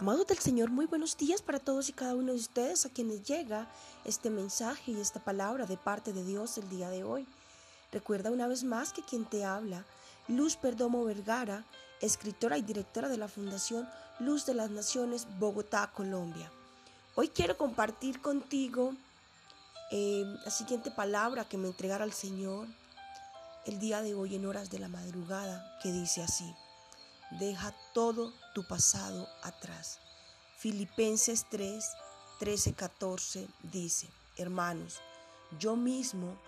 Amados del Señor, muy buenos días para todos y cada uno de ustedes a quienes llega este mensaje y esta palabra de parte de Dios el día de hoy. Recuerda una vez más que quien te habla, Luz Perdomo Vergara, escritora y directora de la Fundación Luz de las Naciones, Bogotá, Colombia. Hoy quiero compartir contigo eh, la siguiente palabra que me entregara el Señor el día de hoy en horas de la madrugada, que dice así. Deja todo tu pasado atrás. Filipenses 3, 13, 14 dice, hermanos, yo mismo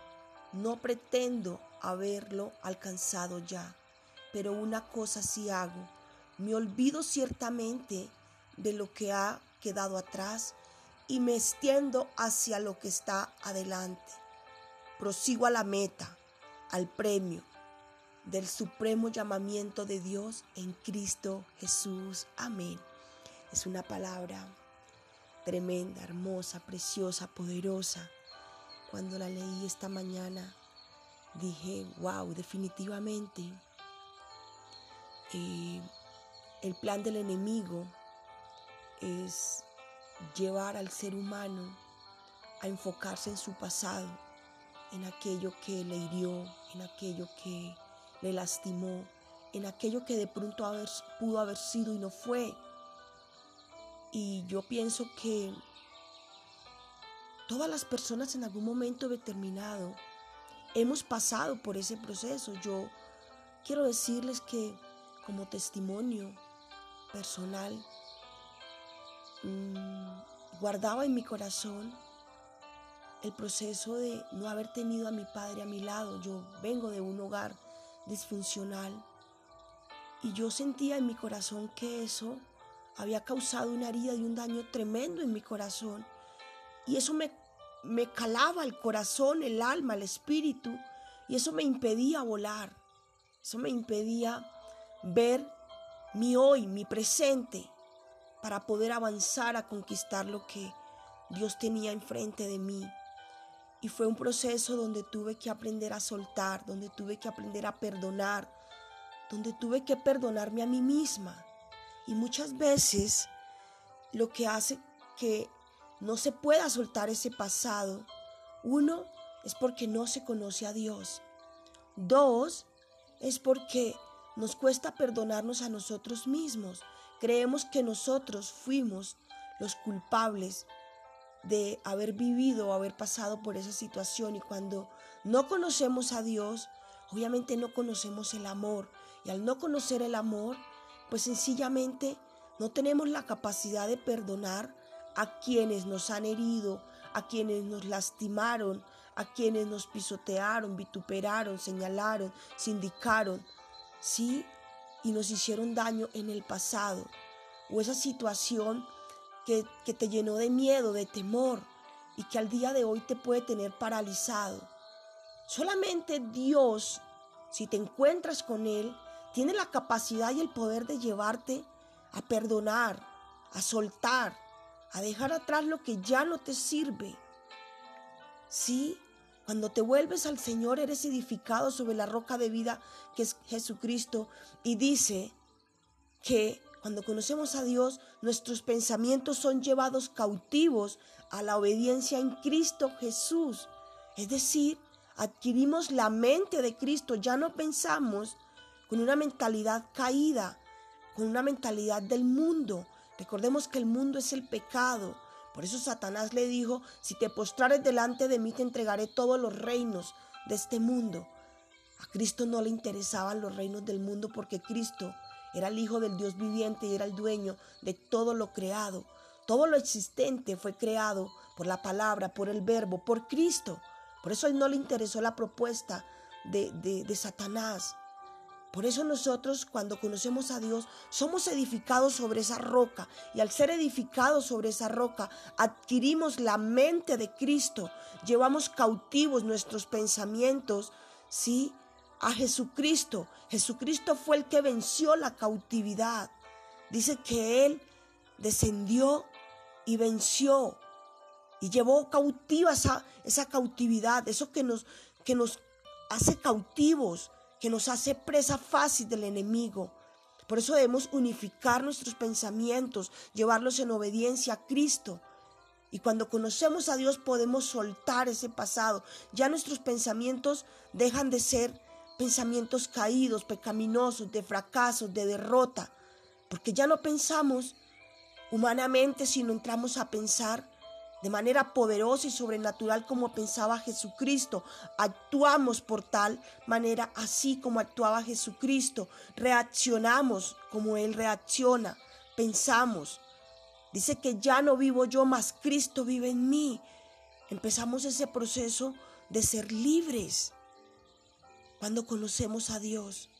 no pretendo haberlo alcanzado ya, pero una cosa sí hago, me olvido ciertamente de lo que ha quedado atrás y me extiendo hacia lo que está adelante. Prosigo a la meta, al premio del supremo llamamiento de Dios en Cristo Jesús. Amén. Es una palabra tremenda, hermosa, preciosa, poderosa. Cuando la leí esta mañana, dije, wow, definitivamente eh, el plan del enemigo es llevar al ser humano a enfocarse en su pasado, en aquello que le hirió, en aquello que le lastimó, en aquello que de pronto pudo haber sido y no fue. Y yo pienso que todas las personas en algún momento determinado hemos pasado por ese proceso. Yo quiero decirles que como testimonio personal, mmm, guardaba en mi corazón el proceso de no haber tenido a mi padre a mi lado. Yo vengo de un hogar disfuncional. Y yo sentía en mi corazón que eso había causado una herida y un daño tremendo en mi corazón. Y eso me, me calaba el corazón, el alma, el espíritu. Y eso me impedía volar. Eso me impedía ver mi hoy, mi presente, para poder avanzar a conquistar lo que Dios tenía enfrente de mí. Y fue un proceso donde tuve que aprender a soltar, donde tuve que aprender a perdonar, donde tuve que perdonarme a mí misma. Y muchas veces lo que hace que no se pueda soltar ese pasado, uno, es porque no se conoce a Dios. Dos, es porque nos cuesta perdonarnos a nosotros mismos. Creemos que nosotros fuimos los culpables de haber vivido o haber pasado por esa situación y cuando no conocemos a Dios, obviamente no conocemos el amor y al no conocer el amor, pues sencillamente no tenemos la capacidad de perdonar a quienes nos han herido, a quienes nos lastimaron, a quienes nos pisotearon, vituperaron, señalaron, sindicaron, ¿sí? Y nos hicieron daño en el pasado. O esa situación que, te llenó de miedo, de temor y que al día de hoy te puede tener paralizado. Solamente Dios, si te encuentras con Él, tiene la capacidad y el poder de llevarte a perdonar, a soltar, a dejar atrás lo que ya no te sirve. Sí, cuando te vuelves al Señor eres edificado sobre la roca de vida que es Jesucristo y dice que cuando conocemos a Dios, nuestros pensamientos son llevados cautivos a la obediencia en Cristo Jesús. Es decir, adquirimos la mente de Cristo, ya no pensamos con una mentalidad caída, con una mentalidad del mundo. Recordemos que el mundo es el pecado. Por eso Satanás le dijo, si te postrares delante de mí te entregaré todos los reinos de este mundo. A Cristo no le interesaban los reinos del mundo porque Cristo era el Hijo del Dios viviente y era el dueño de todo lo creado. Todo lo existente fue creado por la palabra, por el verbo, por Cristo. Por eso a él no le interesó la propuesta de, de, Satanás. Por eso nosotros cuando conocemos a Dios somos edificados sobre esa roca y al ser edificados sobre esa roca adquirimos la mente de Cristo, llevamos cautivos nuestros pensamientos, ¿sí? A Jesucristo. Jesucristo fue el que venció la cautividad. Dice que Él descendió y venció y llevó cautiva esa, esa cautividad, eso que nos, que nos hace cautivos, que nos hace presa fácil del enemigo. Por eso debemos unificar nuestros pensamientos, llevarlos en obediencia a Cristo. Y cuando conocemos a Dios podemos soltar ese pasado. Ya nuestros pensamientos dejan de ser pensamientos caídos, pecaminosos, de fracasos, de derrota. Porque ya no pensamos humanamente, sino entramos a pensar de manera poderosa y sobrenatural como pensaba Jesucristo. Actuamos por tal manera así como actuaba Jesucristo. Reaccionamos como Él reacciona. Pensamos. Dice que ya no vivo yo, mas Cristo vive en mí. Empezamos ese proceso de ser libres cuando conocemos a Dios.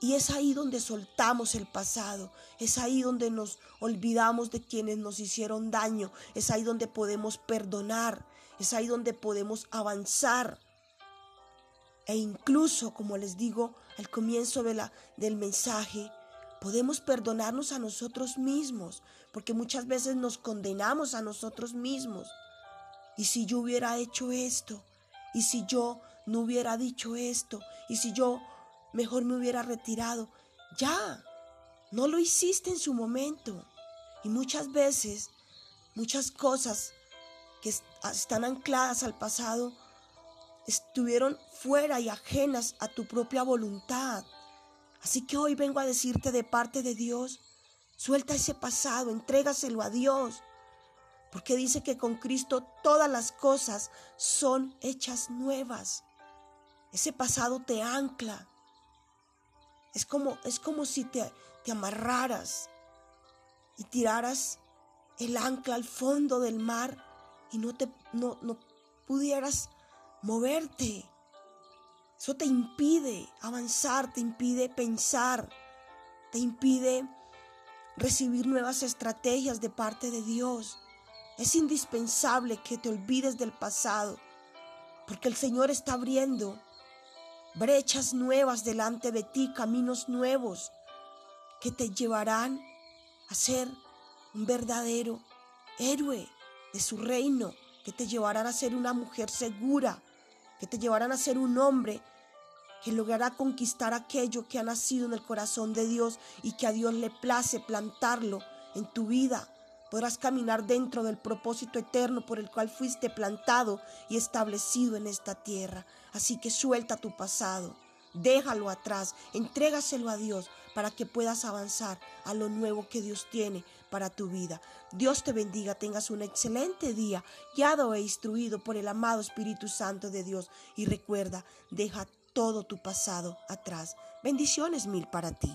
Y es ahí donde soltamos el pasado, es ahí donde nos olvidamos de quienes nos hicieron daño, es ahí donde podemos perdonar, es ahí donde podemos avanzar. E incluso, como les digo al comienzo del mensaje, podemos perdonarnos a nosotros mismos, porque muchas veces nos condenamos a nosotros mismos. ¿Y si yo hubiera hecho esto? ¿Y si yo no hubiera dicho esto? ¿Y si yo mejor me hubiera retirado. Ya, no lo hiciste en su momento. Y muchas veces, muchas cosas que están ancladas al pasado estuvieron fuera y ajenas a tu propia voluntad. Así que hoy vengo a decirte de parte de Dios, suelta ese pasado, entrégaselo a Dios. Porque dice que con Cristo todas las cosas son hechas nuevas. Ese pasado te ancla, es como, es como si te, te amarraras y tiraras el ancla al fondo del mar y no, te, no, no pudieras moverte. Eso te impide avanzar, te impide pensar, te impide recibir nuevas estrategias de parte de Dios. Es indispensable que te olvides del pasado, porque el Señor está abriendo brechas nuevas delante de ti, caminos nuevos que te llevarán a ser un verdadero héroe de su reino, que te llevarán a ser una mujer segura, que te llevarán a ser un hombre que logrará conquistar aquello que ha nacido en el corazón de Dios y que a Dios le place plantarlo en tu vida. Podrás caminar dentro del propósito eterno por el cual fuiste plantado y establecido en esta tierra. Así que suelta tu pasado, déjalo atrás, entrégaselo a Dios para que puedas avanzar a lo nuevo que Dios tiene para tu vida. Dios te bendiga, tengas un excelente día, guiado e instruido por el amado Espíritu Santo de Dios. Y recuerda, deja todo tu pasado atrás. Bendiciones mil para ti.